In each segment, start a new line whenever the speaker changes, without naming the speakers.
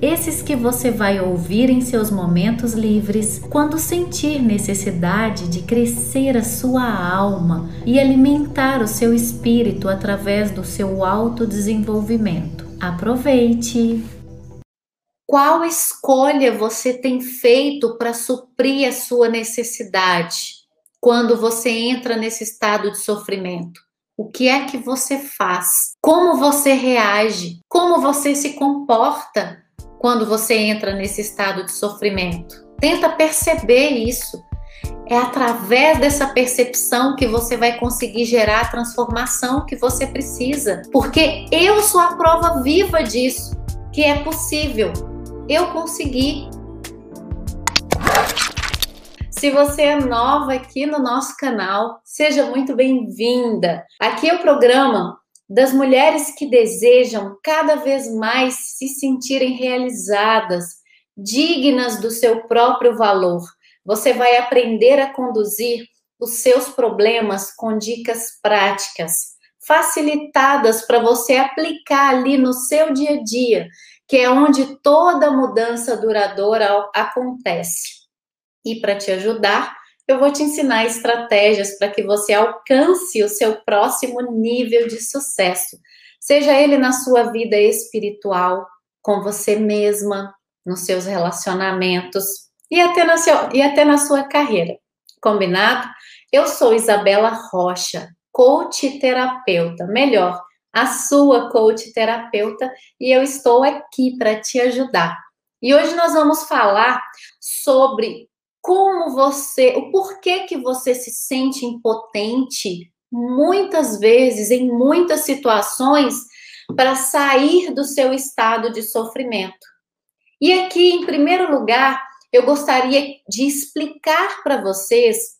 Esses que você vai ouvir em seus momentos livres, quando sentir necessidade de crescer a sua alma e alimentar o seu espírito através do seu autodesenvolvimento. Aproveite! Qual escolha você tem feito para suprir a sua necessidade? quando você entra nesse estado de sofrimento? O que é que você faz? Como você reage? Como você se comporta quando você entra nesse estado de sofrimento? Tenta perceber isso. É através dessa percepção que você vai conseguir gerar a transformação que você precisa. Porque eu sou a prova viva disso, que é possível. Eu consegui. Se você é nova aqui no nosso canal, seja muito bem-vinda. Aqui é o programa das mulheres que desejam cada vez mais se sentirem realizadas, dignas do seu próprio valor. Você vai aprender a conduzir os seus problemas com dicas práticas, facilitadas para você aplicar ali no seu dia a dia, que é onde toda mudança duradoura acontece. E para te ajudar, eu vou te ensinar estratégias para que você alcance o seu próximo nível de sucesso, seja ele na sua vida espiritual, com você mesma, nos seus relacionamentos e até na, seu, e até na sua carreira. Combinado? Eu sou Isabela Rocha, coach terapeuta, melhor, a sua coach terapeuta, e eu estou aqui para te ajudar. E hoje nós vamos falar sobre como você, o porquê que você se sente impotente muitas vezes, em muitas situações, para sair do seu estado de sofrimento. E aqui, em primeiro lugar, eu gostaria de explicar para vocês,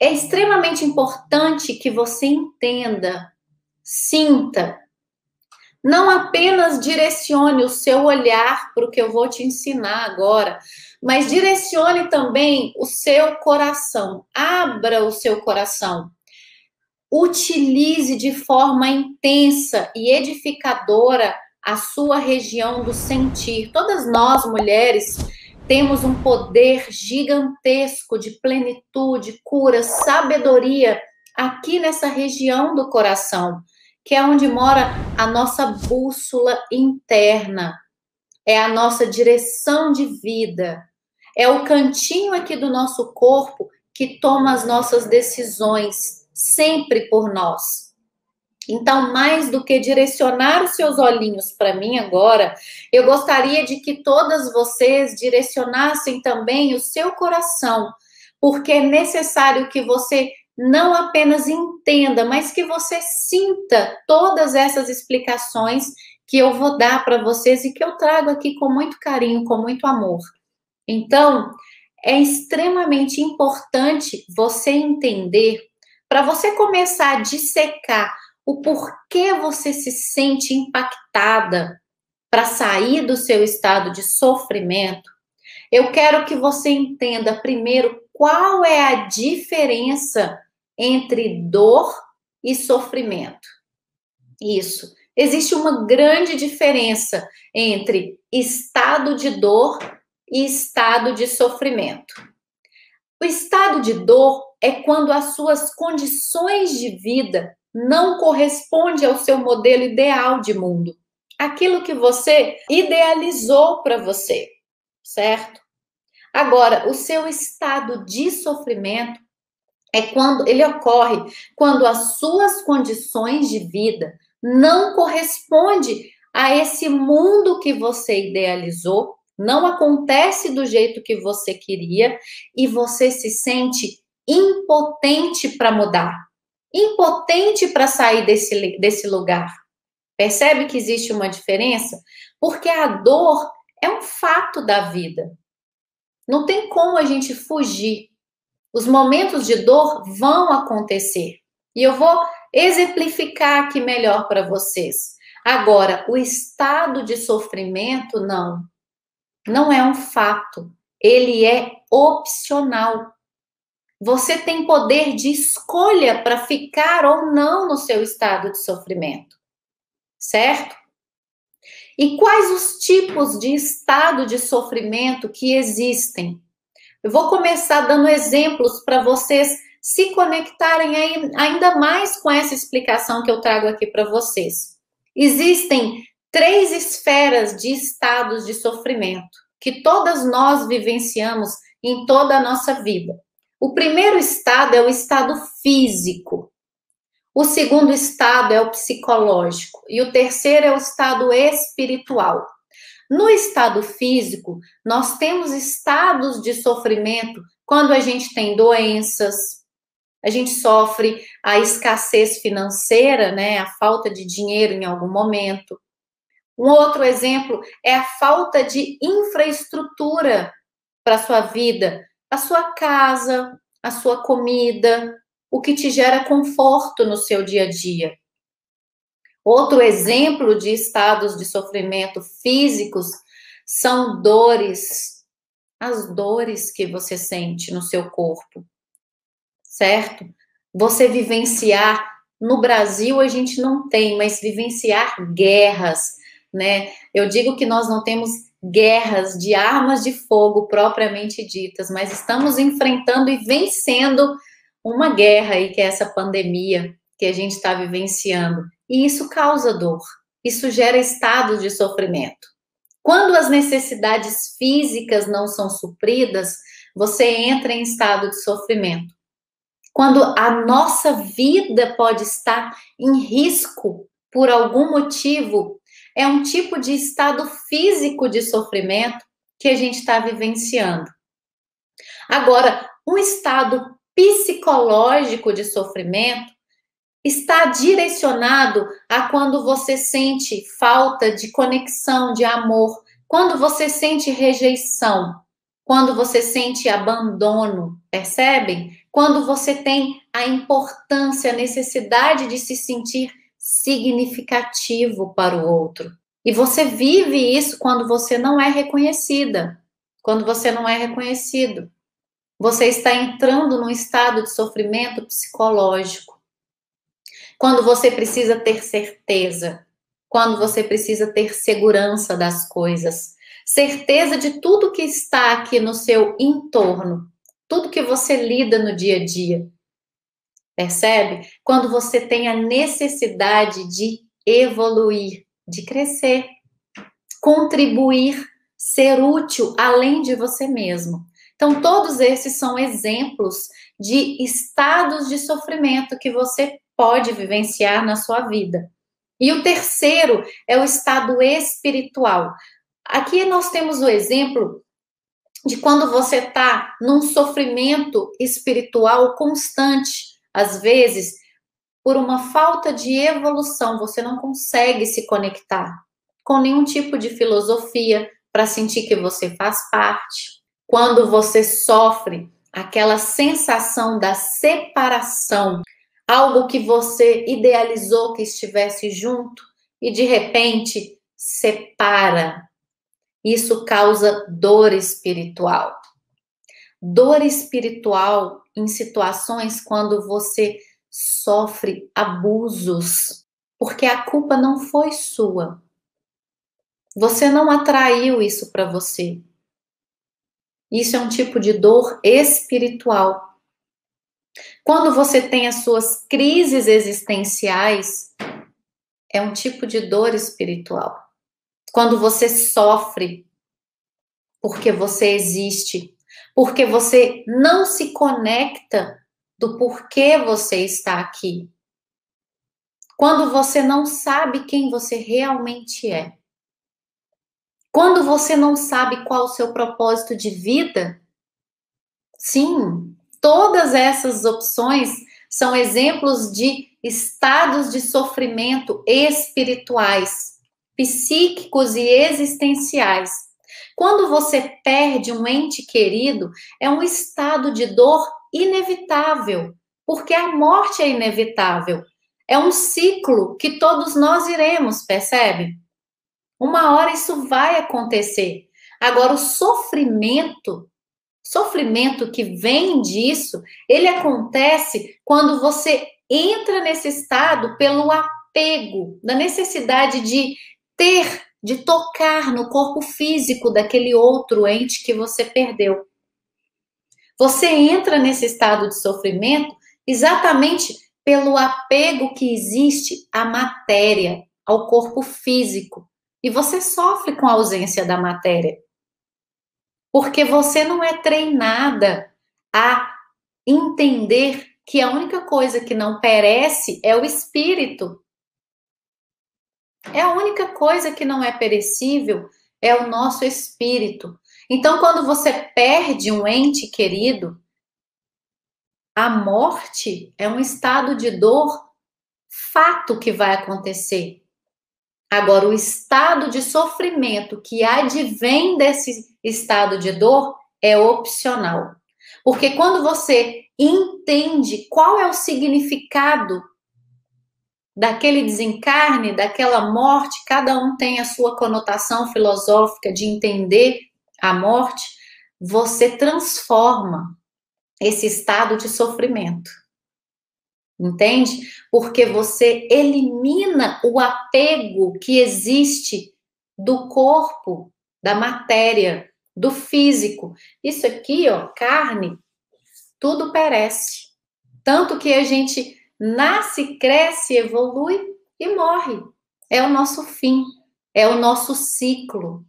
é extremamente importante que você entenda, sinta, não apenas direcione o seu olhar para o que eu vou te ensinar agora, mas direcione também o seu coração, abra o seu coração. Utilize de forma intensa e edificadora a sua região do sentir. Todas nós, mulheres, temos um poder gigantesco de plenitude, cura, sabedoria aqui nessa região do coração, que é onde mora a nossa bússola interna, é a nossa direção de vida. É o cantinho aqui do nosso corpo que toma as nossas decisões, sempre por nós. Então, mais do que direcionar os seus olhinhos para mim agora, eu gostaria de que todas vocês direcionassem também o seu coração, porque é necessário que você não apenas entenda, mas que você sinta todas essas explicações que eu vou dar para vocês e que eu trago aqui com muito carinho, com muito amor. Então, é extremamente importante você entender, para você começar a dissecar o porquê você se sente impactada para sair do seu estado de sofrimento. Eu quero que você entenda primeiro qual é a diferença entre dor e sofrimento. Isso. Existe uma grande diferença entre estado de dor e estado de sofrimento. O estado de dor é quando as suas condições de vida não correspondem ao seu modelo ideal de mundo, aquilo que você idealizou para você, certo? Agora, o seu estado de sofrimento é quando ele ocorre quando as suas condições de vida não correspondem a esse mundo que você idealizou não acontece do jeito que você queria e você se sente impotente para mudar, impotente para sair desse, desse lugar. Percebe que existe uma diferença? Porque a dor é um fato da vida. Não tem como a gente fugir. Os momentos de dor vão acontecer. E eu vou exemplificar aqui melhor para vocês. Agora, o estado de sofrimento, não. Não é um fato. Ele é opcional. Você tem poder de escolha para ficar ou não no seu estado de sofrimento. Certo? E quais os tipos de estado de sofrimento que existem? Eu vou começar dando exemplos para vocês se conectarem ainda mais com essa explicação que eu trago aqui para vocês. Existem três esferas de estados de sofrimento que todas nós vivenciamos em toda a nossa vida. O primeiro estado é o estado físico. O segundo estado é o psicológico. E o terceiro é o estado espiritual. No estado físico, nós temos estados de sofrimento quando a gente tem doenças, a gente sofre a escassez financeira, né, a falta de dinheiro em algum momento. Um outro exemplo é a falta de infraestrutura para a sua vida, a sua casa, a sua comida, o que te gera conforto no seu dia a dia. Outro exemplo de estados de sofrimento físicos são dores, as dores que você sente no seu corpo, certo? Você vivenciar, no Brasil a gente não tem, mas vivenciar guerras, né? Eu digo que nós não temos guerras de armas de fogo propriamente ditas, mas estamos enfrentando e vencendo uma guerra aí que é essa pandemia que a gente está vivenciando. E isso causa dor, isso gera estados de sofrimento. Quando as necessidades físicas não são supridas, você entra em estado de sofrimento. Quando a nossa vida pode estar em risco por algum motivo, é um tipo de estado físico de sofrimento que a gente está vivenciando. Agora, um estado psicológico de sofrimento está direcionado a quando você sente falta de conexão, de amor, quando você sente rejeição, quando você sente abandono, percebem? Quando você tem a importância, a necessidade de se sentir significativo para o outro. E você vive isso quando você não é reconhecida, quando você não é reconhecido. Você está entrando num estado de sofrimento psicológico. Quando você precisa ter certeza, quando você precisa ter segurança das coisas, certeza de tudo que está aqui no seu entorno, tudo que você lida no dia a dia. Percebe? Quando você tem a necessidade de evoluir, de crescer, contribuir, ser útil além de você mesmo. Então, todos esses são exemplos de estados de sofrimento que você pode vivenciar na sua vida. E o terceiro é o estado espiritual. Aqui nós temos o exemplo de quando você está num sofrimento espiritual constante, às vezes, por uma falta de evolução, você não consegue se conectar com nenhum tipo de filosofia para sentir que você faz parte. Quando você sofre aquela sensação da separação, algo que você idealizou que estivesse junto e de repente separa isso causa dor espiritual. Dor espiritual em situações quando você sofre abusos, porque a culpa não foi sua. Você não atraiu isso para você. Isso é um tipo de dor espiritual. Quando você tem as suas crises existenciais, é um tipo de dor espiritual quando você sofre porque você existe, porque você não se conecta do porquê você está aqui. Quando você não sabe quem você realmente é. Quando você não sabe qual o seu propósito de vida. Sim, todas essas opções são exemplos de estados de sofrimento espirituais psíquicos e existenciais. Quando você perde um ente querido, é um estado de dor inevitável, porque a morte é inevitável. É um ciclo que todos nós iremos, percebe? Uma hora isso vai acontecer. Agora, o sofrimento, sofrimento que vem disso, ele acontece quando você entra nesse estado pelo apego, da necessidade de ter, de tocar no corpo físico daquele outro ente que você perdeu. Você entra nesse estado de sofrimento exatamente pelo apego que existe à matéria, ao corpo físico. E você sofre com a ausência da matéria. Porque você não é treinada a entender que a única coisa que não perece é o espírito. É a única coisa que não é perecível é o nosso espírito. Então, quando você perde um ente querido, a morte é um estado de dor fato que vai acontecer. Agora, o estado de sofrimento que advém desse estado de dor é opcional. Porque quando você entende qual é o significado daquele desencarne, daquela morte, cada um tem a sua conotação filosófica de entender a morte, você transforma esse estado de sofrimento. Entende? Porque você elimina o apego que existe do corpo, da matéria, do físico. Isso aqui, ó, carne, tudo perece. Tanto que a gente nasce, cresce, evolui e morre. É o nosso fim, é o nosso ciclo.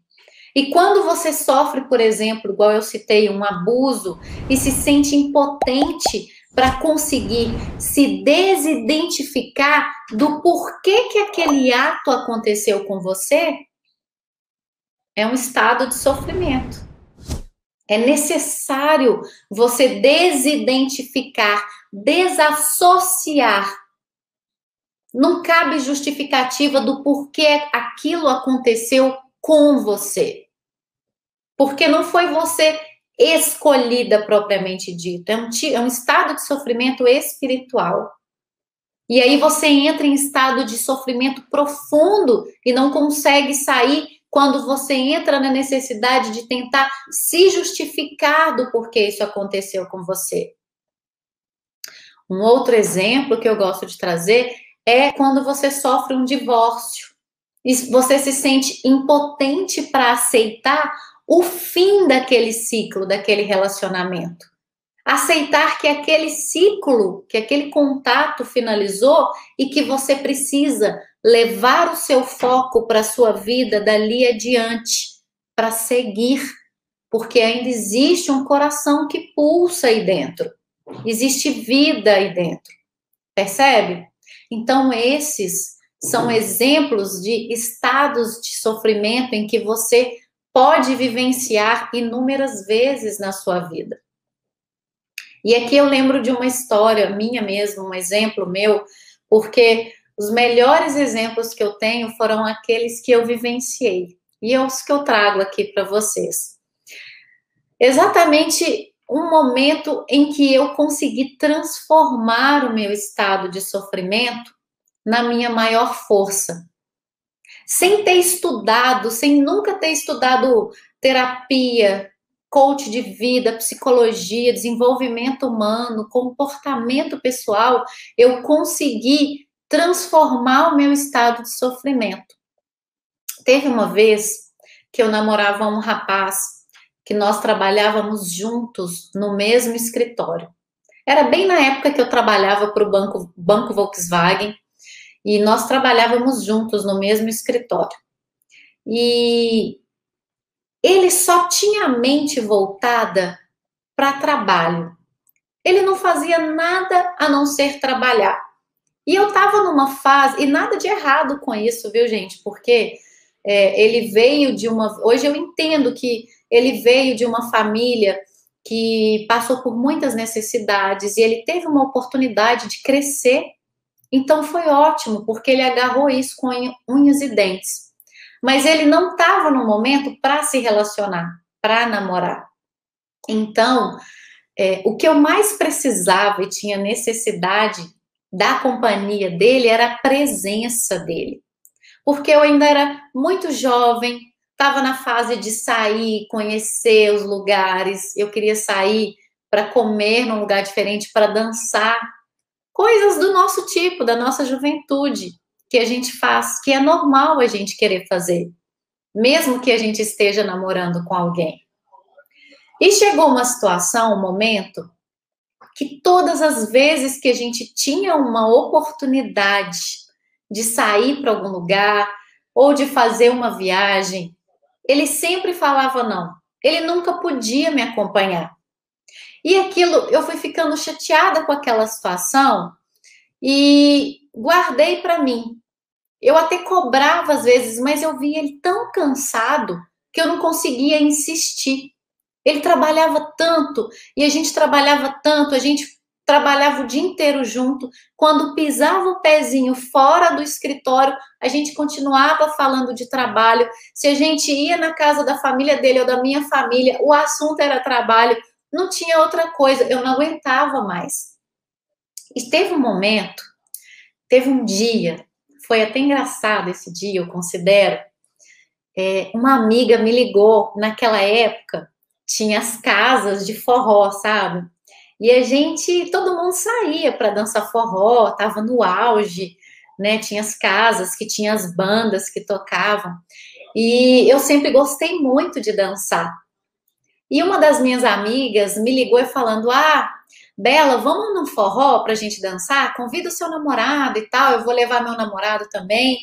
E quando você sofre, por exemplo, igual eu citei, um abuso e se sente impotente para conseguir se desidentificar do porquê que aquele ato aconteceu com você, é um estado de sofrimento. É necessário você desidentificar, desassociar. Não cabe justificativa do porquê aquilo aconteceu com você. Porque não foi você escolhida propriamente dito, é um, é um estado de sofrimento espiritual. E aí você entra em estado de sofrimento profundo e não consegue sair quando você entra na necessidade de tentar se justificar do porquê isso aconteceu com você. Um outro exemplo que eu gosto de trazer é quando você sofre um divórcio você se sente impotente para aceitar o fim daquele ciclo, daquele relacionamento. Aceitar que aquele ciclo, que aquele contato finalizou e que você precisa levar o seu foco para a sua vida dali adiante, para seguir, porque ainda existe um coração que pulsa aí dentro, existe vida aí dentro, percebe? Então, esses são exemplos de estados de sofrimento em que você pode vivenciar inúmeras vezes na sua vida. E aqui eu lembro de uma história minha mesmo, um exemplo meu, porque os melhores exemplos que eu tenho foram aqueles que eu vivenciei. E é os que eu trago aqui para vocês. Exatamente um momento em que eu consegui transformar o meu estado de sofrimento na minha maior força. Sem ter estudado, sem nunca ter estudado terapia, coach de vida, psicologia, desenvolvimento humano, comportamento pessoal, eu consegui transformar o meu estado de sofrimento. Teve uma vez que eu namorava um rapaz que nós trabalhávamos juntos no mesmo escritório. Era bem na época que eu trabalhava para o banco, banco Volkswagen e nós trabalhávamos juntos no mesmo escritório. E ele só tinha a mente voltada para trabalho. Ele não fazia nada a não ser trabalhar. E eu estava numa fase, e nada de errado com isso, viu, gente? Porque é, ele veio de uma. Hoje eu entendo que ele veio de uma família que passou por muitas necessidades e ele teve uma oportunidade de crescer então foi ótimo, porque ele agarrou isso com unhas e dentes. Mas ele não estava no momento para se relacionar, para namorar. Então, é, o que eu mais precisava e tinha necessidade da companhia dele era a presença dele. Porque eu ainda era muito jovem, estava na fase de sair, conhecer os lugares, eu queria sair para comer num lugar diferente, para dançar. Coisas do nosso tipo, da nossa juventude, que a gente faz, que é normal a gente querer fazer, mesmo que a gente esteja namorando com alguém. E chegou uma situação, um momento, que todas as vezes que a gente tinha uma oportunidade de sair para algum lugar ou de fazer uma viagem, ele sempre falava não. Ele nunca podia me acompanhar. E aquilo, eu fui ficando chateada com aquela situação e guardei para mim. Eu até cobrava às vezes, mas eu via ele tão cansado que eu não conseguia insistir. Ele trabalhava tanto e a gente trabalhava tanto, a gente trabalhava o dia inteiro junto. Quando pisava o pezinho fora do escritório, a gente continuava falando de trabalho. Se a gente ia na casa da família dele ou da minha família, o assunto era trabalho, não tinha outra coisa, eu não aguentava mais. E teve um momento, teve um dia, foi até engraçado esse dia, eu considero. É, uma amiga me ligou naquela época tinha as casas de forró, sabe? E a gente, todo mundo saía para dançar forró, tava no auge, né? Tinha as casas que tinha as bandas que tocavam. E eu sempre gostei muito de dançar. E uma das minhas amigas me ligou e falando: "Ah, Bela, vamos num forró pra gente dançar? Convida o seu namorado e tal, eu vou levar meu namorado também".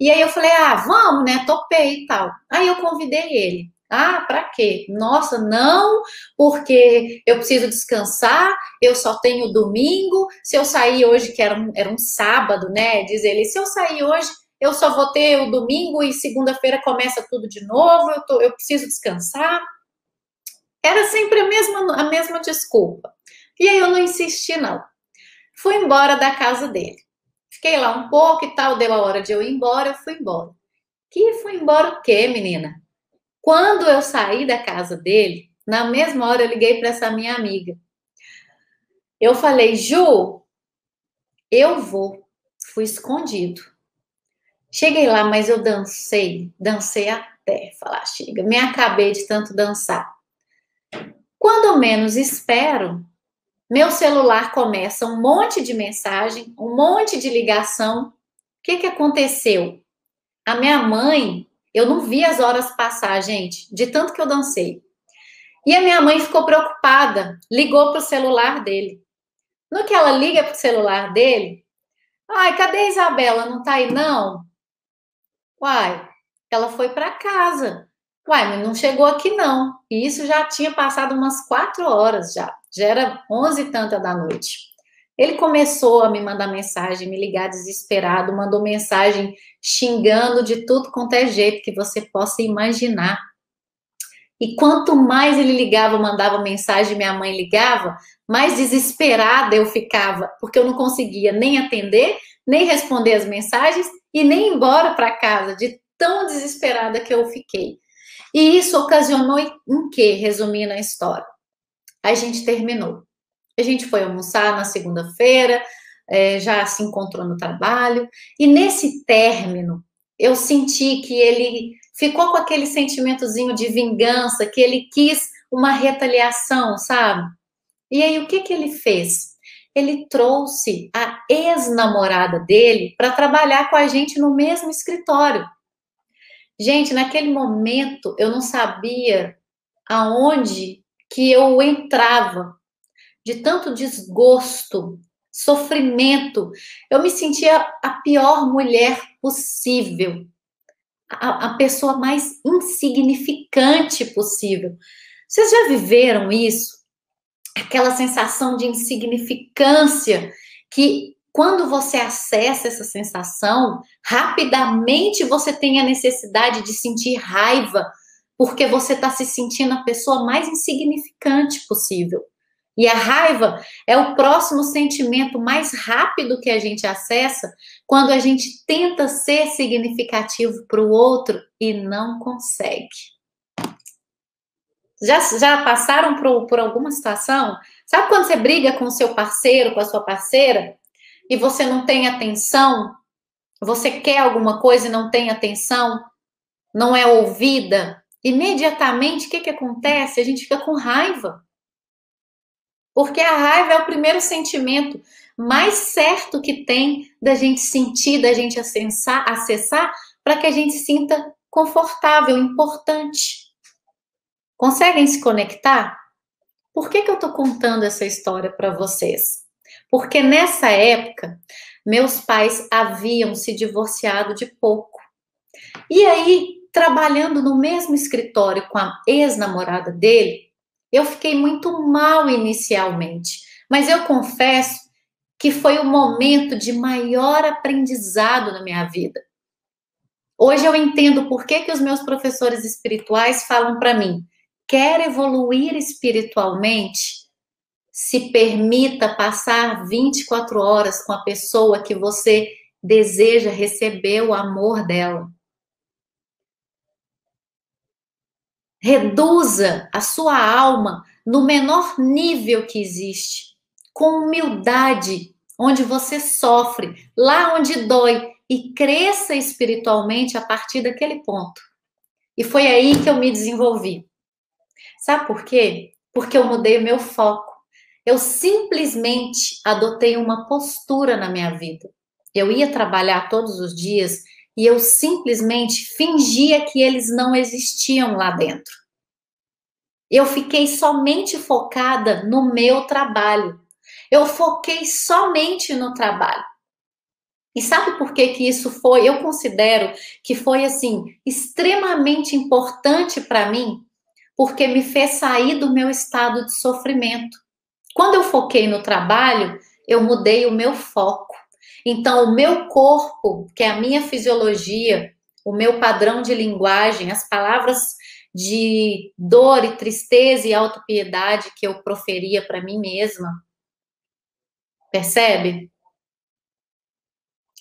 E aí eu falei: "Ah, vamos, né? Topei e tal". Aí eu convidei ele. Ah, para quê? Nossa, não, porque eu preciso descansar, eu só tenho domingo. Se eu sair hoje, que era um, era um sábado, né? Diz ele, se eu sair hoje, eu só vou ter o domingo e segunda-feira começa tudo de novo, eu, tô, eu preciso descansar. Era sempre a mesma, a mesma desculpa. E aí eu não insisti, não. Fui embora da casa dele. Fiquei lá um pouco e tal, deu a hora de eu ir embora, eu fui embora. Que fui embora o quê, menina? Quando eu saí da casa dele, na mesma hora eu liguei para essa minha amiga. Eu falei, Ju, eu vou. Fui escondido. Cheguei lá, mas eu dancei, dancei até falar, chega, me acabei de tanto dançar. Quando menos espero, meu celular começa um monte de mensagem, um monte de ligação. O que, que aconteceu? A minha mãe eu não vi as horas passar, gente, de tanto que eu dancei. E a minha mãe ficou preocupada, ligou para o celular dele. No que ela liga para o celular dele, ai, cadê a Isabela? Não tá aí, não? Uai, ela foi para casa. Uai, mas não chegou aqui, não. E isso já tinha passado umas quatro horas já. Já era onze e tanta da noite. Ele começou a me mandar mensagem, me ligar desesperado, mandou mensagem xingando de tudo quanto é jeito que você possa imaginar. E quanto mais ele ligava, mandava mensagem, minha mãe ligava, mais desesperada eu ficava, porque eu não conseguia nem atender, nem responder as mensagens e nem ir embora para casa, de tão desesperada que eu fiquei. E isso ocasionou em que, resumindo a história? A gente terminou. A gente foi almoçar na segunda-feira, é, já se encontrou no trabalho, e nesse término, eu senti que ele ficou com aquele sentimentozinho de vingança, que ele quis uma retaliação, sabe? E aí, o que, que ele fez? Ele trouxe a ex-namorada dele para trabalhar com a gente no mesmo escritório. Gente, naquele momento eu não sabia aonde que eu entrava de tanto desgosto, sofrimento. Eu me sentia a pior mulher possível, a, a pessoa mais insignificante possível. Vocês já viveram isso? Aquela sensação de insignificância que quando você acessa essa sensação, rapidamente você tem a necessidade de sentir raiva, porque você está se sentindo a pessoa mais insignificante possível. E a raiva é o próximo sentimento mais rápido que a gente acessa quando a gente tenta ser significativo para o outro e não consegue. Já, já passaram por, por alguma situação? Sabe quando você briga com o seu parceiro, com a sua parceira, e você não tem atenção? Você quer alguma coisa e não tem atenção? Não é ouvida? Imediatamente, o que, que acontece? A gente fica com raiva. Porque a raiva é o primeiro sentimento mais certo que tem da gente sentir, da gente acessar, acessar para que a gente sinta confortável, importante. Conseguem se conectar? Por que, que eu estou contando essa história para vocês? Porque nessa época, meus pais haviam se divorciado de pouco. E aí, trabalhando no mesmo escritório com a ex-namorada dele, eu fiquei muito mal inicialmente. Mas eu confesso que foi o momento de maior aprendizado na minha vida. Hoje eu entendo por que, que os meus professores espirituais falam para mim: quer evoluir espiritualmente, se permita passar 24 horas com a pessoa que você deseja receber o amor dela. Reduza a sua alma no menor nível que existe, com humildade, onde você sofre, lá onde dói, e cresça espiritualmente a partir daquele ponto. E foi aí que eu me desenvolvi. Sabe por quê? Porque eu mudei o meu foco. Eu simplesmente adotei uma postura na minha vida. Eu ia trabalhar todos os dias e eu simplesmente fingia que eles não existiam lá dentro. Eu fiquei somente focada no meu trabalho. Eu foquei somente no trabalho. E sabe por que que isso foi? Eu considero que foi assim extremamente importante para mim, porque me fez sair do meu estado de sofrimento. Quando eu foquei no trabalho, eu mudei o meu foco. Então, o meu corpo, que é a minha fisiologia, o meu padrão de linguagem, as palavras de dor e tristeza e autopiedade que eu proferia para mim mesma. Percebe?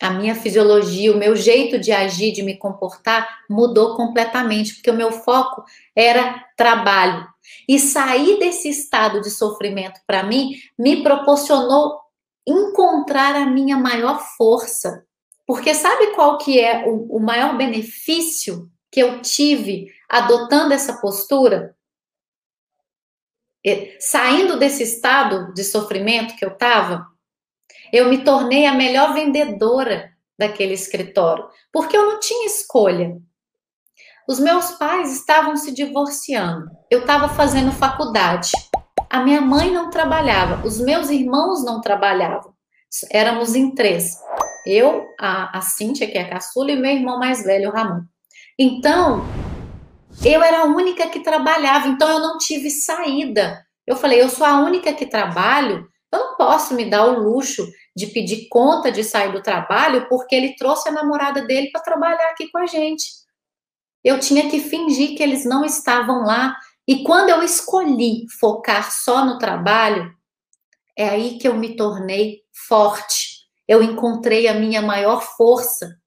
a minha fisiologia, o meu jeito de agir, de me comportar mudou completamente, porque o meu foco era trabalho. E sair desse estado de sofrimento para mim me proporcionou encontrar a minha maior força. Porque sabe qual que é o, o maior benefício que eu tive adotando essa postura? Saindo desse estado de sofrimento que eu estava, eu me tornei a melhor vendedora daquele escritório, porque eu não tinha escolha. Os meus pais estavam se divorciando, eu estava fazendo faculdade, a minha mãe não trabalhava, os meus irmãos não trabalhavam, éramos em três. Eu, a, a Cíntia, que é a caçula, e meu irmão mais velho, o Ramon. Então, eu era a única que trabalhava, então eu não tive saída. Eu falei, eu sou a única que trabalho, eu não posso me dar o luxo de pedir conta de sair do trabalho porque ele trouxe a namorada dele para trabalhar aqui com a gente. Eu tinha que fingir que eles não estavam lá. E quando eu escolhi focar só no trabalho, é aí que eu me tornei forte. Eu encontrei a minha maior força.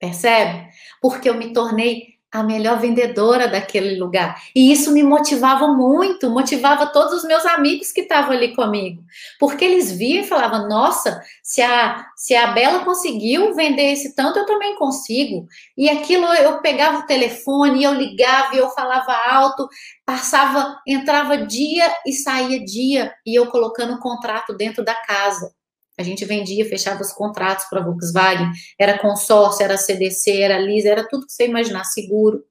Percebe? Porque eu me tornei a melhor vendedora daquele lugar. E isso me motivava muito, motivava todos os meus amigos que estavam ali comigo. Porque eles viam e falavam: nossa, se a, se a Bela conseguiu vender esse tanto, eu também consigo. E aquilo eu pegava o telefone, eu ligava eu falava alto, passava, entrava dia e saía dia, e eu colocando o contrato dentro da casa. A gente vendia, fechava os contratos para a Volkswagen, era consórcio, era CDC, era Lisa, era tudo que você imaginar, seguro.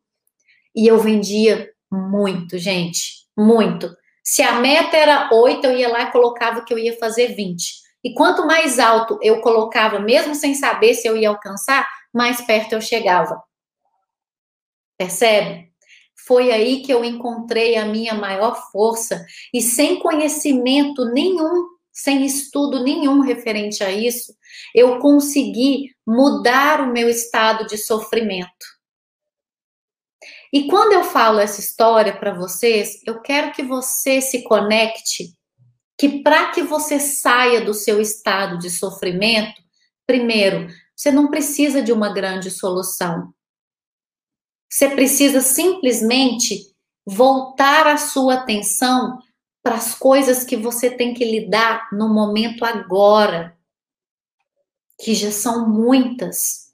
E eu vendia muito, gente, muito. Se a meta era 8, eu ia lá e colocava que eu ia fazer 20. E quanto mais alto eu colocava, mesmo sem saber se eu ia alcançar, mais perto eu chegava. Percebe? Foi aí que eu encontrei a minha maior força e sem conhecimento nenhum sem estudo nenhum referente a isso, eu consegui mudar o meu estado de sofrimento. E quando eu falo essa história para vocês, eu quero que você se conecte que para que você saia do seu estado de sofrimento, primeiro, você não precisa de uma grande solução. Você precisa simplesmente voltar a sua atenção para as coisas que você tem que lidar no momento agora, que já são muitas.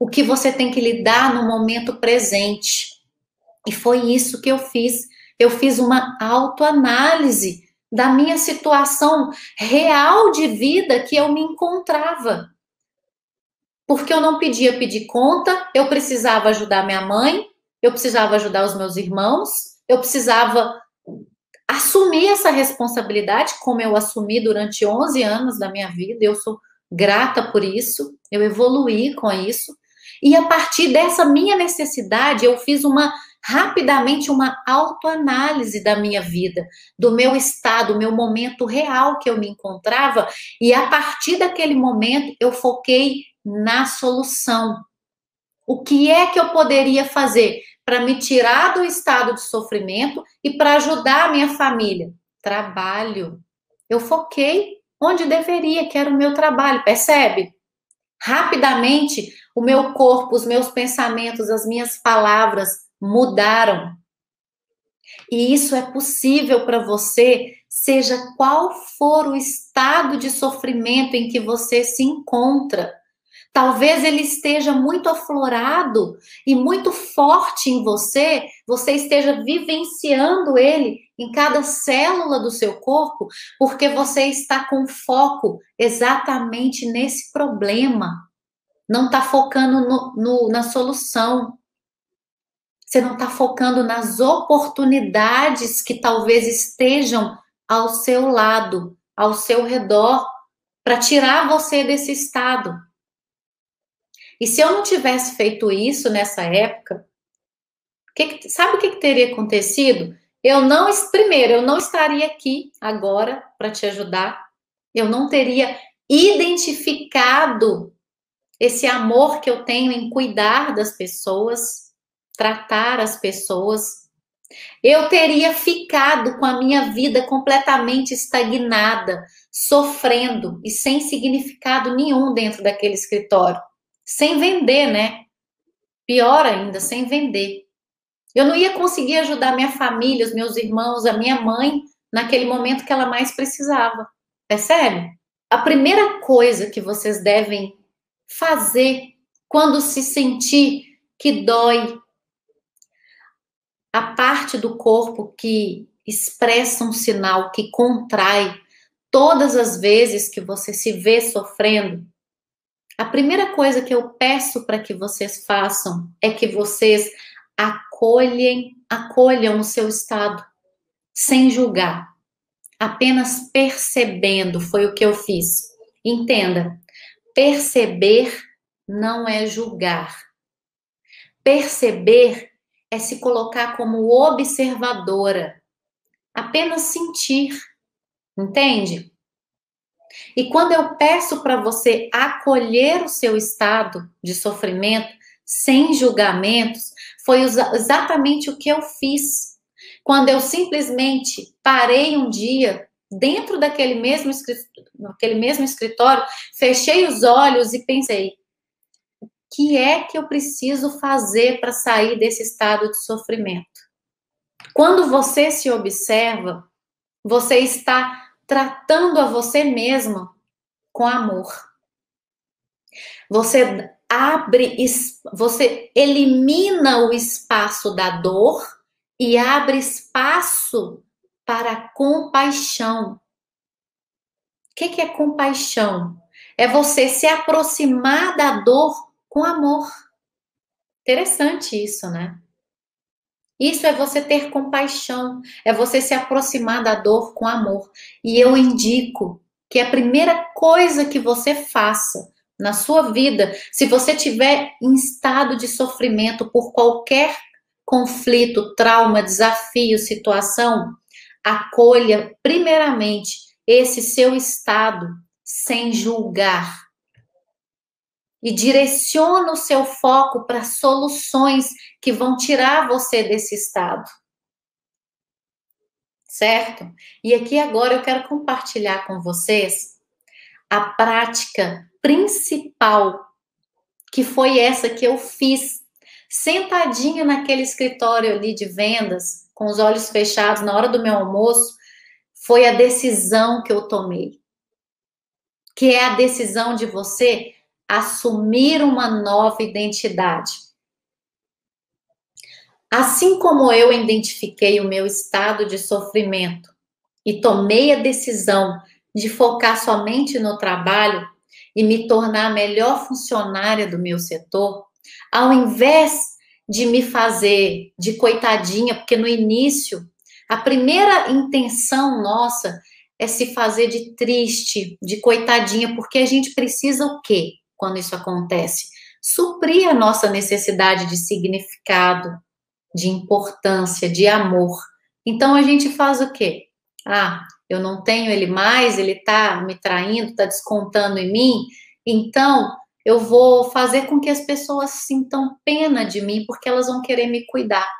O que você tem que lidar no momento presente. E foi isso que eu fiz. Eu fiz uma autoanálise da minha situação real de vida que eu me encontrava. Porque eu não podia pedir conta, eu precisava ajudar minha mãe, eu precisava ajudar os meus irmãos, eu precisava assumir essa responsabilidade, como eu assumi durante 11 anos da minha vida, eu sou grata por isso, eu evoluí com isso. E a partir dessa minha necessidade, eu fiz uma rapidamente uma autoanálise da minha vida, do meu estado, meu momento real que eu me encontrava, e a partir daquele momento eu foquei na solução. O que é que eu poderia fazer para me tirar do estado de sofrimento e para ajudar a minha família? Trabalho. Eu foquei onde deveria, que era o meu trabalho, percebe? Rapidamente, o meu corpo, os meus pensamentos, as minhas palavras mudaram. E isso é possível para você, seja qual for o estado de sofrimento em que você se encontra. Talvez ele esteja muito aflorado e muito forte em você, você esteja vivenciando ele em cada célula do seu corpo, porque você está com foco exatamente nesse problema. Não está focando no, no, na solução. Você não está focando nas oportunidades que talvez estejam ao seu lado, ao seu redor, para tirar você desse estado. E se eu não tivesse feito isso nessa época, que, sabe o que, que teria acontecido? Eu não, primeiro, eu não estaria aqui agora para te ajudar. Eu não teria identificado esse amor que eu tenho em cuidar das pessoas, tratar as pessoas. Eu teria ficado com a minha vida completamente estagnada, sofrendo e sem significado nenhum dentro daquele escritório sem vender, né? Pior ainda, sem vender. Eu não ia conseguir ajudar minha família, os meus irmãos, a minha mãe naquele momento que ela mais precisava. Percebe? A primeira coisa que vocês devem fazer quando se sentir que dói a parte do corpo que expressa um sinal que contrai todas as vezes que você se vê sofrendo, a primeira coisa que eu peço para que vocês façam é que vocês acolhem, acolham o seu estado, sem julgar, apenas percebendo, foi o que eu fiz. Entenda, perceber não é julgar. Perceber é se colocar como observadora, apenas sentir, entende? E quando eu peço para você acolher o seu estado de sofrimento sem julgamentos, foi exatamente o que eu fiz. Quando eu simplesmente parei um dia dentro daquele mesmo, naquele mesmo escritório, fechei os olhos e pensei: o que é que eu preciso fazer para sair desse estado de sofrimento? Quando você se observa, você está tratando a você mesmo com amor. Você abre, você elimina o espaço da dor e abre espaço para compaixão. O que é compaixão? É você se aproximar da dor com amor. Interessante isso, né? Isso é você ter compaixão, é você se aproximar da dor com amor. E eu indico que a primeira coisa que você faça na sua vida, se você tiver em estado de sofrimento por qualquer conflito, trauma, desafio, situação, acolha primeiramente esse seu estado sem julgar e direciona o seu foco para soluções que vão tirar você desse estado. Certo? E aqui agora eu quero compartilhar com vocês a prática principal, que foi essa que eu fiz sentadinha naquele escritório ali de vendas, com os olhos fechados na hora do meu almoço, foi a decisão que eu tomei. Que é a decisão de você assumir uma nova identidade. Assim como eu identifiquei o meu estado de sofrimento e tomei a decisão de focar somente no trabalho e me tornar a melhor funcionária do meu setor, ao invés de me fazer de coitadinha, porque no início a primeira intenção nossa é se fazer de triste, de coitadinha, porque a gente precisa o quê quando isso acontece? Suprir a nossa necessidade de significado, de importância, de amor. Então a gente faz o quê? Ah, eu não tenho ele mais, ele está me traindo, está descontando em mim, então eu vou fazer com que as pessoas sintam pena de mim, porque elas vão querer me cuidar.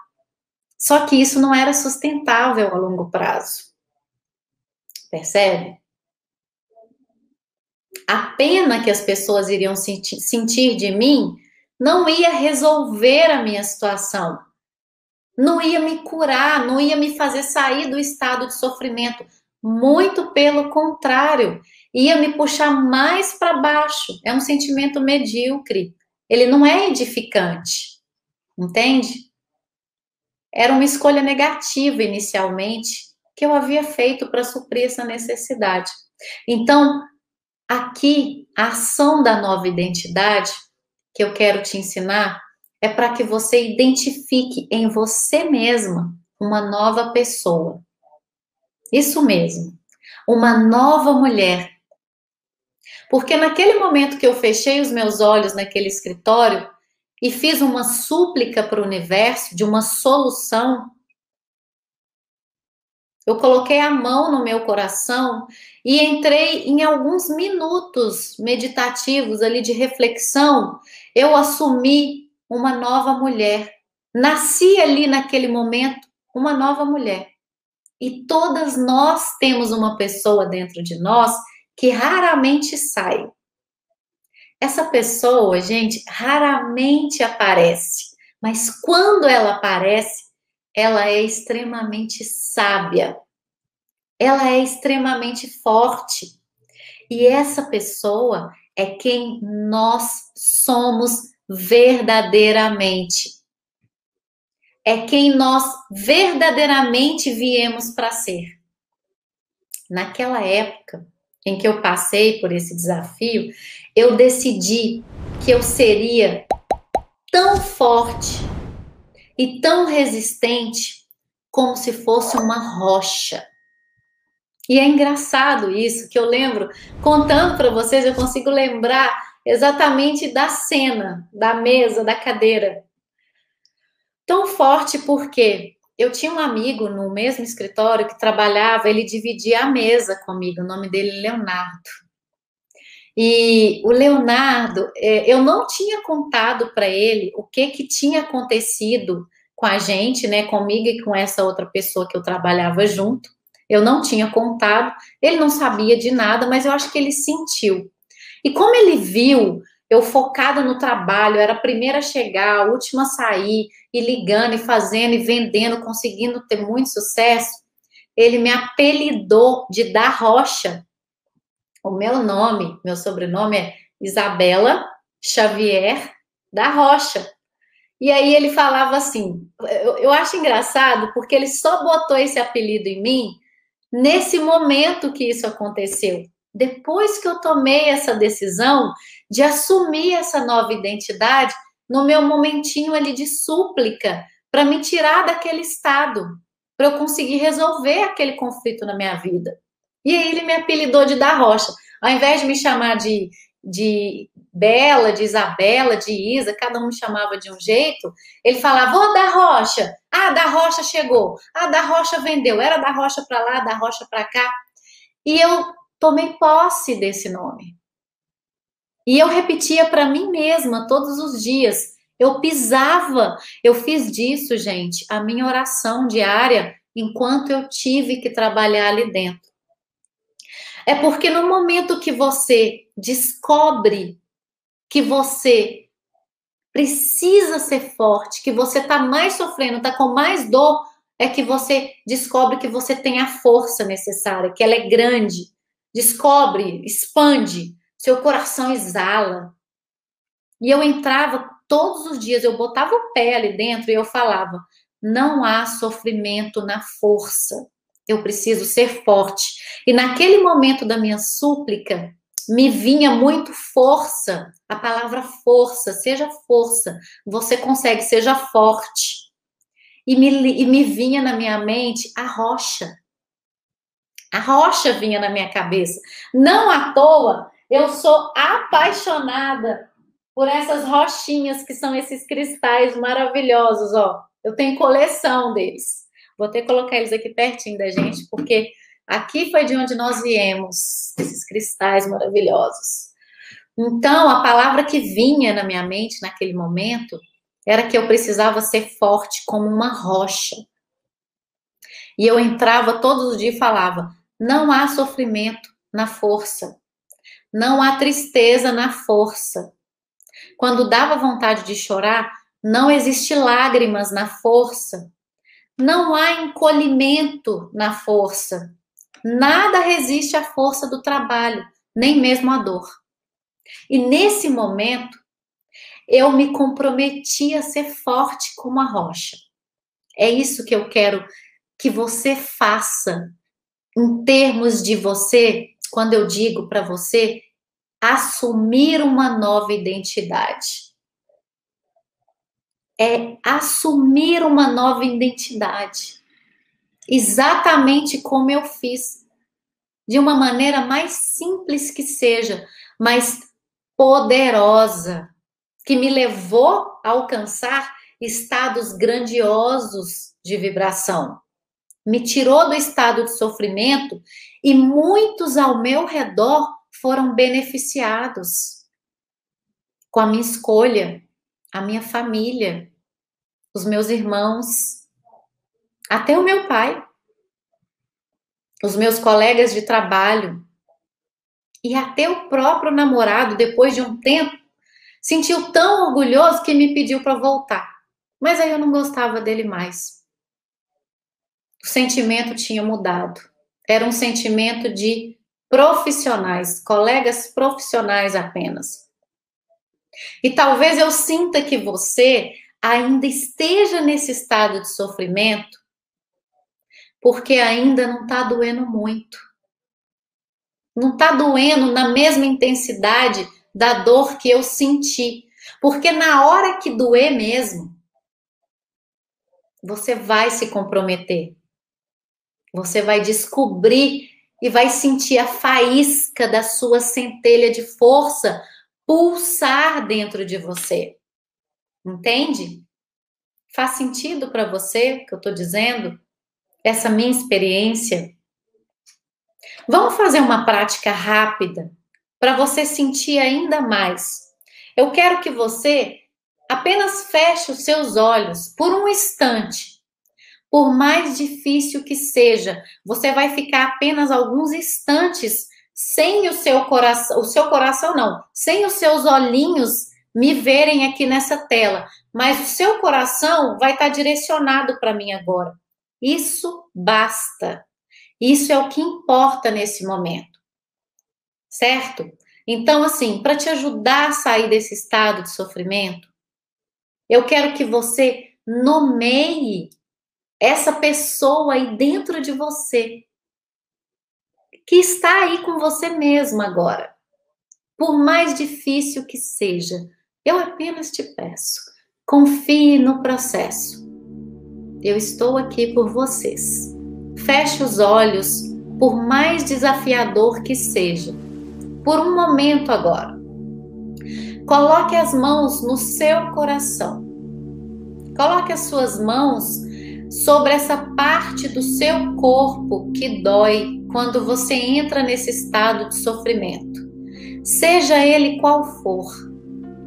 Só que isso não era sustentável a longo prazo. Percebe? A pena que as pessoas iriam sentir de mim não ia resolver a minha situação, não ia me curar, não ia me fazer sair do estado de sofrimento. Muito pelo contrário, ia me puxar mais para baixo. É um sentimento medíocre. Ele não é edificante. Entende? Era uma escolha negativa inicialmente que eu havia feito para suprir essa necessidade. Então, aqui, a ação da nova identidade que eu quero te ensinar é para que você identifique em você mesma uma nova pessoa. Isso mesmo, uma nova mulher. Porque naquele momento que eu fechei os meus olhos naquele escritório e fiz uma súplica para o universo de uma solução, eu coloquei a mão no meu coração e entrei em alguns minutos meditativos ali de reflexão. Eu assumi uma nova mulher. Nasci ali naquele momento uma nova mulher. E todas nós temos uma pessoa dentro de nós que raramente sai. Essa pessoa, gente, raramente aparece, mas quando ela aparece, ela é extremamente sábia. Ela é extremamente forte. E essa pessoa é quem nós somos verdadeiramente. É quem nós verdadeiramente viemos para ser. Naquela época em que eu passei por esse desafio, eu decidi que eu seria tão forte e tão resistente como se fosse uma rocha. E é engraçado isso, que eu lembro, contando para vocês, eu consigo lembrar exatamente da cena, da mesa, da cadeira. Tão forte porque eu tinha um amigo no mesmo escritório que trabalhava, ele dividia a mesa comigo, o nome dele é Leonardo. E o Leonardo, é, eu não tinha contado para ele o que que tinha acontecido com a gente, né, comigo e com essa outra pessoa que eu trabalhava junto. Eu não tinha contado, ele não sabia de nada, mas eu acho que ele sentiu. E como ele viu eu focada no trabalho, era a primeira a chegar, a última a sair, e ligando, e fazendo, e vendendo, conseguindo ter muito sucesso, ele me apelidou de Da Rocha. O meu nome, meu sobrenome é Isabela Xavier da Rocha. E aí ele falava assim, eu, eu acho engraçado porque ele só botou esse apelido em mim nesse momento que isso aconteceu depois que eu tomei essa decisão de assumir essa nova identidade, no meu momentinho ali de súplica, para me tirar daquele estado, para eu conseguir resolver aquele conflito na minha vida. E aí ele me apelidou de da Rocha. Ao invés de me chamar de, de Bela, de Isabela, de Isa, cada um me chamava de um jeito, ele falava, ô da Rocha, ah, da Rocha chegou, ah, da Rocha vendeu, era da Rocha para lá, da Rocha para cá. E eu tomei posse desse nome. E eu repetia para mim mesma todos os dias. Eu pisava, eu fiz disso, gente, a minha oração diária enquanto eu tive que trabalhar ali dentro. É porque no momento que você descobre que você precisa ser forte, que você está mais sofrendo, está com mais dor, é que você descobre que você tem a força necessária, que ela é grande. Descobre, expande, seu coração exala. E eu entrava todos os dias, eu botava o pé ali dentro e eu falava: não há sofrimento na força. Eu preciso ser forte. E naquele momento da minha súplica, me vinha muito força, a palavra força, seja força, você consegue, seja forte. E me, e me vinha na minha mente a rocha. A rocha vinha na minha cabeça. Não à toa, eu sou apaixonada por essas rochinhas que são esses cristais maravilhosos, ó. Eu tenho coleção deles. Vou que colocar eles aqui pertinho da gente, porque aqui foi de onde nós viemos, esses cristais maravilhosos. Então, a palavra que vinha na minha mente naquele momento era que eu precisava ser forte como uma rocha. E eu entrava todos os dias e falava: não há sofrimento na força, não há tristeza na força. Quando dava vontade de chorar, não existe lágrimas na força, não há encolhimento na força. Nada resiste à força do trabalho, nem mesmo a dor. E nesse momento, eu me comprometi a ser forte como a rocha. É isso que eu quero que você faça em termos de você, quando eu digo para você assumir uma nova identidade é assumir uma nova identidade. Exatamente como eu fiz. De uma maneira mais simples que seja, mas poderosa, que me levou a alcançar estados grandiosos de vibração. Me tirou do estado de sofrimento e muitos ao meu redor foram beneficiados com a minha escolha, a minha família, os meus irmãos, até o meu pai, os meus colegas de trabalho e até o próprio namorado, depois de um tempo, sentiu tão orgulhoso que me pediu para voltar. Mas aí eu não gostava dele mais. O sentimento tinha mudado. Era um sentimento de profissionais, colegas profissionais apenas. E talvez eu sinta que você ainda esteja nesse estado de sofrimento, porque ainda não está doendo muito. Não está doendo na mesma intensidade da dor que eu senti. Porque na hora que doer mesmo, você vai se comprometer. Você vai descobrir e vai sentir a faísca da sua centelha de força pulsar dentro de você. Entende? Faz sentido para você o que eu estou dizendo? Essa minha experiência? Vamos fazer uma prática rápida para você sentir ainda mais. Eu quero que você apenas feche os seus olhos por um instante. Por mais difícil que seja, você vai ficar apenas alguns instantes sem o seu coração, o seu coração não, sem os seus olhinhos me verem aqui nessa tela, mas o seu coração vai estar direcionado para mim agora. Isso basta. Isso é o que importa nesse momento. Certo? Então, assim, para te ajudar a sair desse estado de sofrimento, eu quero que você nomeie essa pessoa aí dentro de você, que está aí com você mesmo agora. Por mais difícil que seja, eu apenas te peço, confie no processo. Eu estou aqui por vocês. Feche os olhos, por mais desafiador que seja, por um momento agora. Coloque as mãos no seu coração. Coloque as suas mãos sobre essa parte do seu corpo que dói quando você entra nesse estado de sofrimento. Seja ele qual for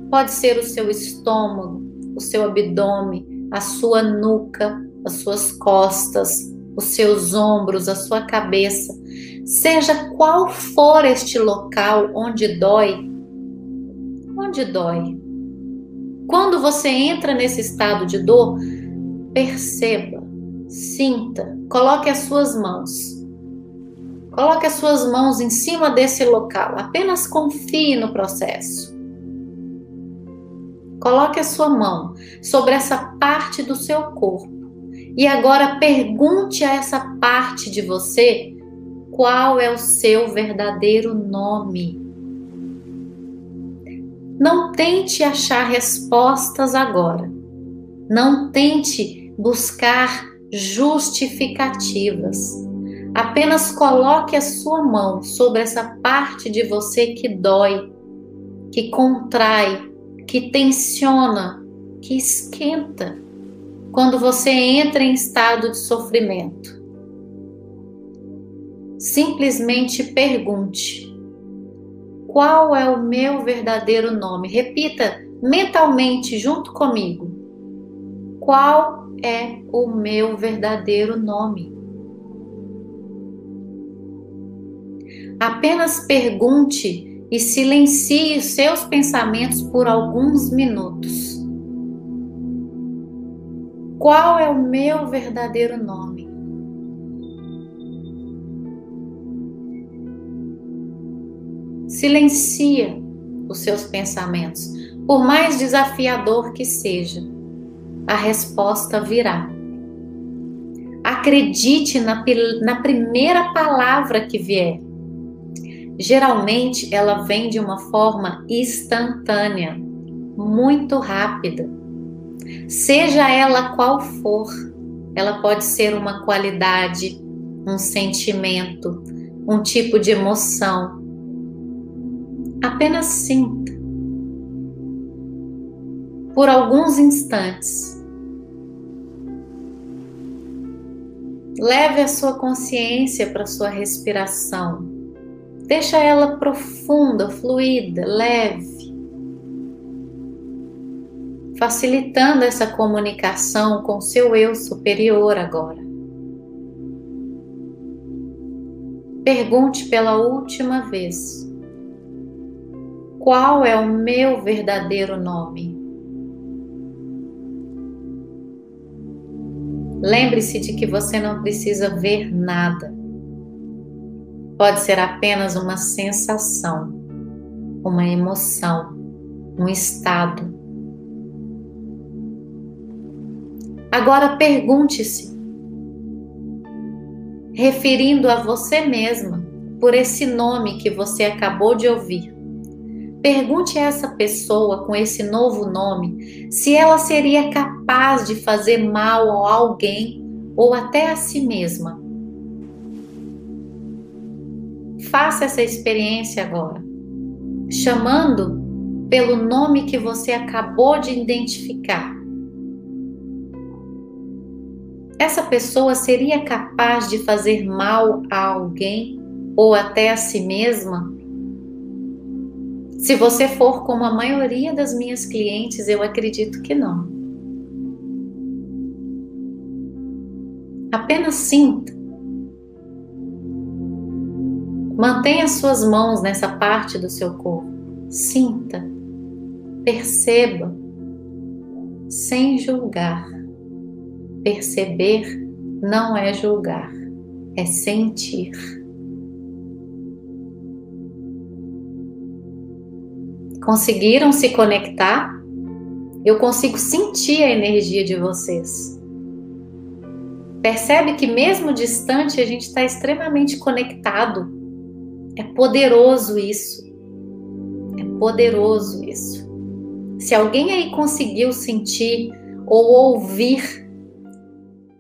Pode ser o seu estômago, o seu abdômen, a sua nuca, as suas costas, os seus ombros, a sua cabeça. Seja qual for este local onde dói, onde dói. Quando você entra nesse estado de dor, perceba, Sinta, coloque as suas mãos. Coloque as suas mãos em cima desse local, apenas confie no processo. Coloque a sua mão sobre essa parte do seu corpo e agora pergunte a essa parte de você qual é o seu verdadeiro nome. Não tente achar respostas agora. Não tente buscar justificativas. Apenas coloque a sua mão sobre essa parte de você que dói, que contrai, que tensiona, que esquenta quando você entra em estado de sofrimento. Simplesmente pergunte: qual é o meu verdadeiro nome? Repita mentalmente junto comigo. Qual é o meu verdadeiro nome? Apenas pergunte e silencie os seus pensamentos por alguns minutos. Qual é o meu verdadeiro nome? Silencia os seus pensamentos, por mais desafiador que seja, a resposta virá. Acredite na, na primeira palavra que vier. Geralmente ela vem de uma forma instantânea, muito rápida. Seja ela qual for, ela pode ser uma qualidade, um sentimento, um tipo de emoção. Apenas sinta. Por alguns instantes. Leve a sua consciência para a sua respiração Deixa ela profunda, fluida, leve, facilitando essa comunicação com seu eu superior agora. Pergunte pela última vez: qual é o meu verdadeiro nome? Lembre-se de que você não precisa ver nada pode ser apenas uma sensação, uma emoção, um estado. Agora pergunte-se, referindo a você mesma por esse nome que você acabou de ouvir. Pergunte a essa pessoa com esse novo nome se ela seria capaz de fazer mal a alguém ou até a si mesma Faça essa experiência agora, chamando pelo nome que você acabou de identificar. Essa pessoa seria capaz de fazer mal a alguém ou até a si mesma? Se você for como a maioria das minhas clientes, eu acredito que não. Apenas sinta Mantenha suas mãos nessa parte do seu corpo. Sinta, perceba, sem julgar. Perceber não é julgar, é sentir. Conseguiram se conectar? Eu consigo sentir a energia de vocês. Percebe que, mesmo distante, a gente está extremamente conectado é poderoso isso. É poderoso isso. Se alguém aí conseguiu sentir ou ouvir,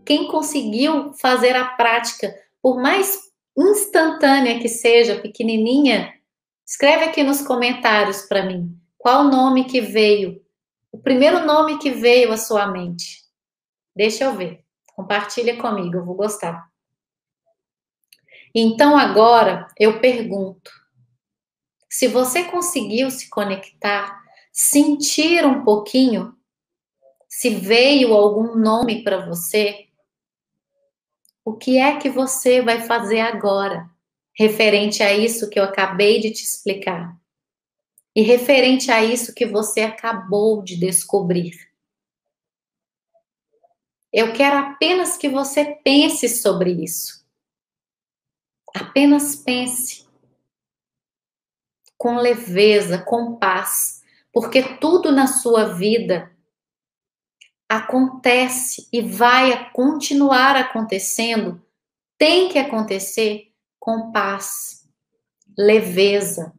quem conseguiu fazer a prática, por mais instantânea que seja, pequenininha, escreve aqui nos comentários para mim. Qual o nome que veio? O primeiro nome que veio à sua mente. Deixa eu ver. Compartilha comigo, eu vou gostar. Então agora eu pergunto: se você conseguiu se conectar, sentir um pouquinho, se veio algum nome para você, o que é que você vai fazer agora, referente a isso que eu acabei de te explicar? E referente a isso que você acabou de descobrir. Eu quero apenas que você pense sobre isso. Apenas pense. Com leveza, com paz. Porque tudo na sua vida acontece e vai continuar acontecendo, tem que acontecer com paz, leveza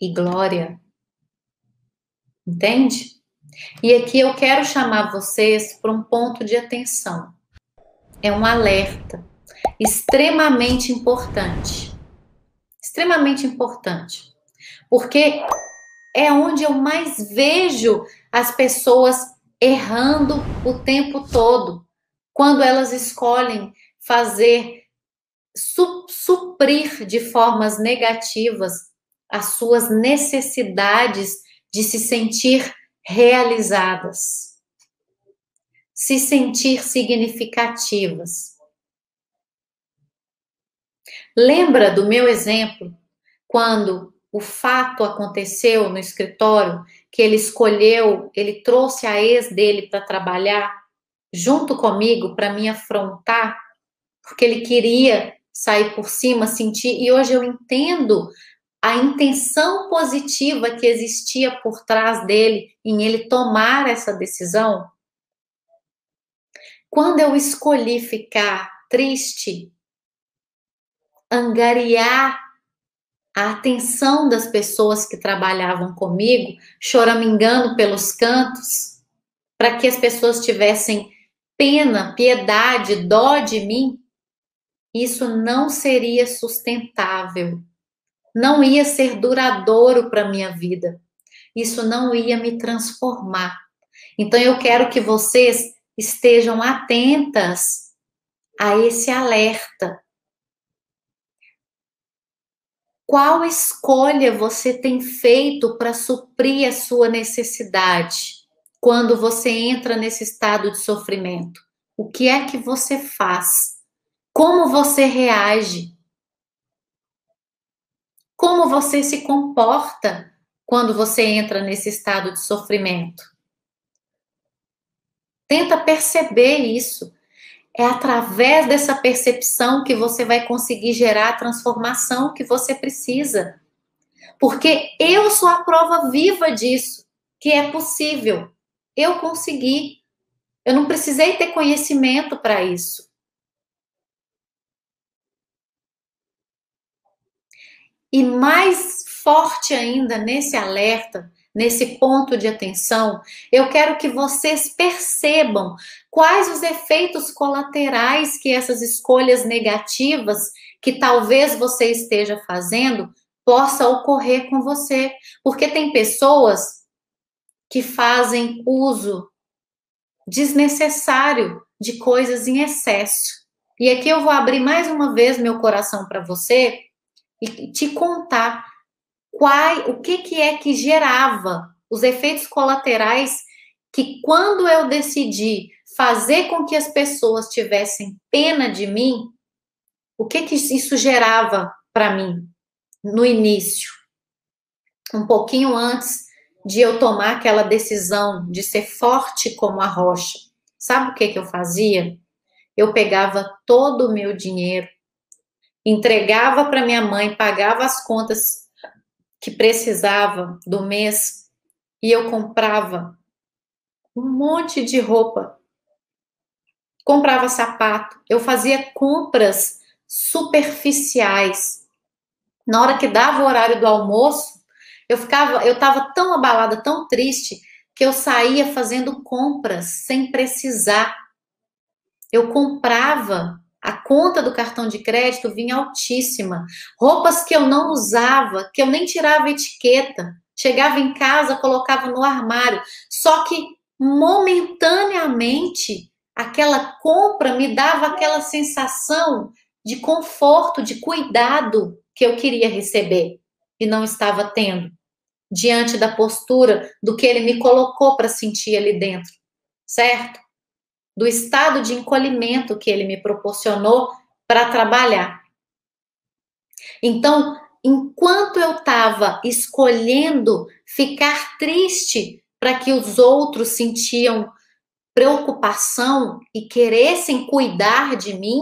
e glória. Entende? E aqui eu quero chamar vocês para um ponto de atenção. É um alerta extremamente importante. Extremamente importante. Porque é onde eu mais vejo as pessoas errando o tempo todo. Quando elas escolhem fazer su suprir de formas negativas as suas necessidades de se sentir realizadas, se sentir significativas. Lembra do meu exemplo quando o fato aconteceu no escritório que ele escolheu, ele trouxe a ex dele para trabalhar junto comigo para me afrontar, porque ele queria sair por cima, sentir, e hoje eu entendo a intenção positiva que existia por trás dele em ele tomar essa decisão. Quando eu escolhi ficar triste, angariar a atenção das pessoas que trabalhavam comigo, choramingando pelos cantos, para que as pessoas tivessem pena, piedade, dó de mim, isso não seria sustentável não ia ser duradouro para minha vida. Isso não ia me transformar. Então eu quero que vocês estejam atentas a esse alerta. Qual escolha você tem feito para suprir a sua necessidade quando você entra nesse estado de sofrimento? O que é que você faz? Como você reage? Como você se comporta quando você entra nesse estado de sofrimento? Tenta perceber isso. É através dessa percepção que você vai conseguir gerar a transformação que você precisa. Porque eu sou a prova viva disso, que é possível. Eu consegui. Eu não precisei ter conhecimento para isso. E mais forte ainda nesse alerta, nesse ponto de atenção, eu quero que vocês percebam quais os efeitos colaterais que essas escolhas negativas que talvez você esteja fazendo possa ocorrer com você, porque tem pessoas que fazem uso desnecessário de coisas em excesso. E aqui eu vou abrir mais uma vez meu coração para você, e te contar qual, o que, que é que gerava os efeitos colaterais que quando eu decidi fazer com que as pessoas tivessem pena de mim, o que que isso gerava para mim no início, um pouquinho antes de eu tomar aquela decisão de ser forte como a rocha. Sabe o que que eu fazia? Eu pegava todo o meu dinheiro entregava para minha mãe, pagava as contas que precisava do mês e eu comprava um monte de roupa. Comprava sapato, eu fazia compras superficiais. Na hora que dava o horário do almoço, eu ficava, eu estava tão abalada, tão triste, que eu saía fazendo compras sem precisar. Eu comprava a conta do cartão de crédito vinha altíssima. Roupas que eu não usava, que eu nem tirava etiqueta. Chegava em casa, colocava no armário. Só que momentaneamente aquela compra me dava aquela sensação de conforto, de cuidado que eu queria receber e não estava tendo diante da postura do que ele me colocou para sentir ali dentro, certo? do estado de encolhimento que ele me proporcionou para trabalhar. Então, enquanto eu estava escolhendo ficar triste para que os outros sentiam preocupação e queressem cuidar de mim,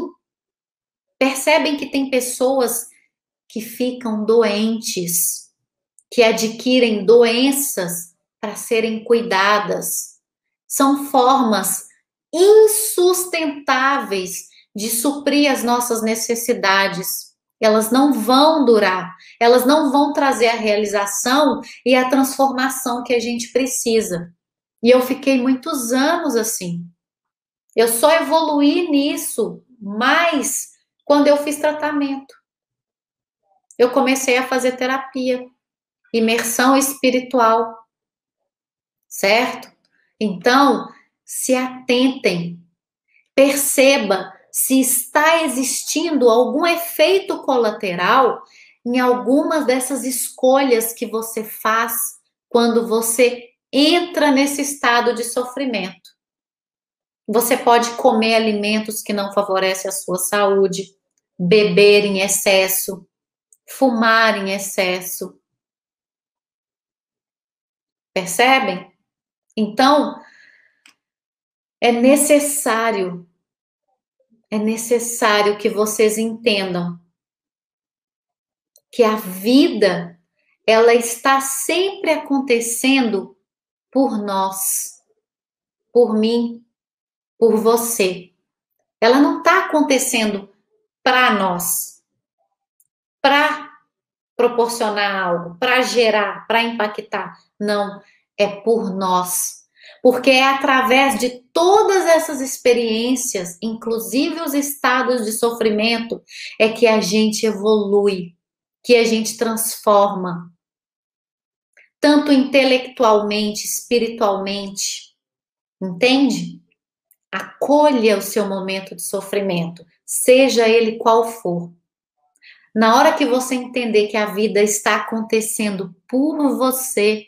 percebem que tem pessoas que ficam doentes, que adquirem doenças para serem cuidadas. São formas insustentáveis de suprir as nossas necessidades. Elas não vão durar, elas não vão trazer a realização e a transformação que a gente precisa. E eu fiquei muitos anos assim. Eu só evoluí nisso mais quando eu fiz tratamento. Eu comecei a fazer terapia, imersão espiritual. Certo? Então, se atentem. Perceba se está existindo algum efeito colateral em algumas dessas escolhas que você faz quando você entra nesse estado de sofrimento. Você pode comer alimentos que não favorecem a sua saúde, beber em excesso, fumar em excesso. Percebem? Então, é necessário, é necessário que vocês entendam que a vida, ela está sempre acontecendo por nós, por mim, por você. Ela não está acontecendo para nós, para proporcionar algo, para gerar, para impactar. Não, é por nós. Porque é através de todas essas experiências, inclusive os estados de sofrimento, é que a gente evolui, que a gente transforma, tanto intelectualmente, espiritualmente. Entende? Acolha o seu momento de sofrimento, seja ele qual for. Na hora que você entender que a vida está acontecendo por você,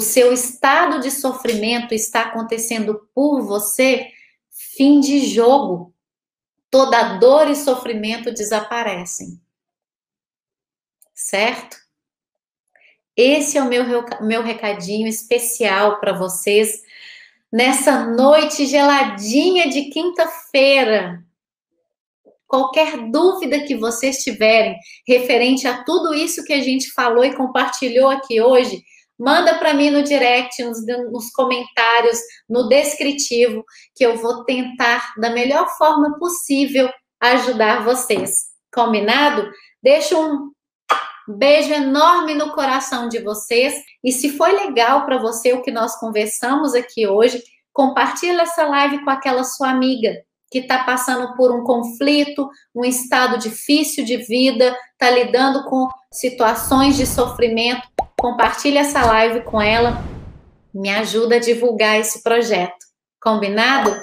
o seu estado de sofrimento está acontecendo por você, fim de jogo. Toda dor e sofrimento desaparecem. Certo? Esse é o meu, meu recadinho especial para vocês nessa noite geladinha de quinta-feira. Qualquer dúvida que vocês tiverem referente a tudo isso que a gente falou e compartilhou aqui hoje, manda para mim no direct, nos, nos, comentários, no descritivo, que eu vou tentar da melhor forma possível ajudar vocês. Combinado? Deixa um Beijo enorme no coração de vocês. E se foi legal para você o que nós conversamos aqui hoje, compartilhe essa live com aquela sua amiga que está passando por um conflito, um estado difícil de vida, está lidando com situações de sofrimento. Compartilhe essa live com ela. Me ajuda a divulgar esse projeto. Combinado?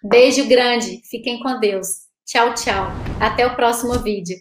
Beijo grande. Fiquem com Deus. Tchau, tchau. Até o próximo vídeo.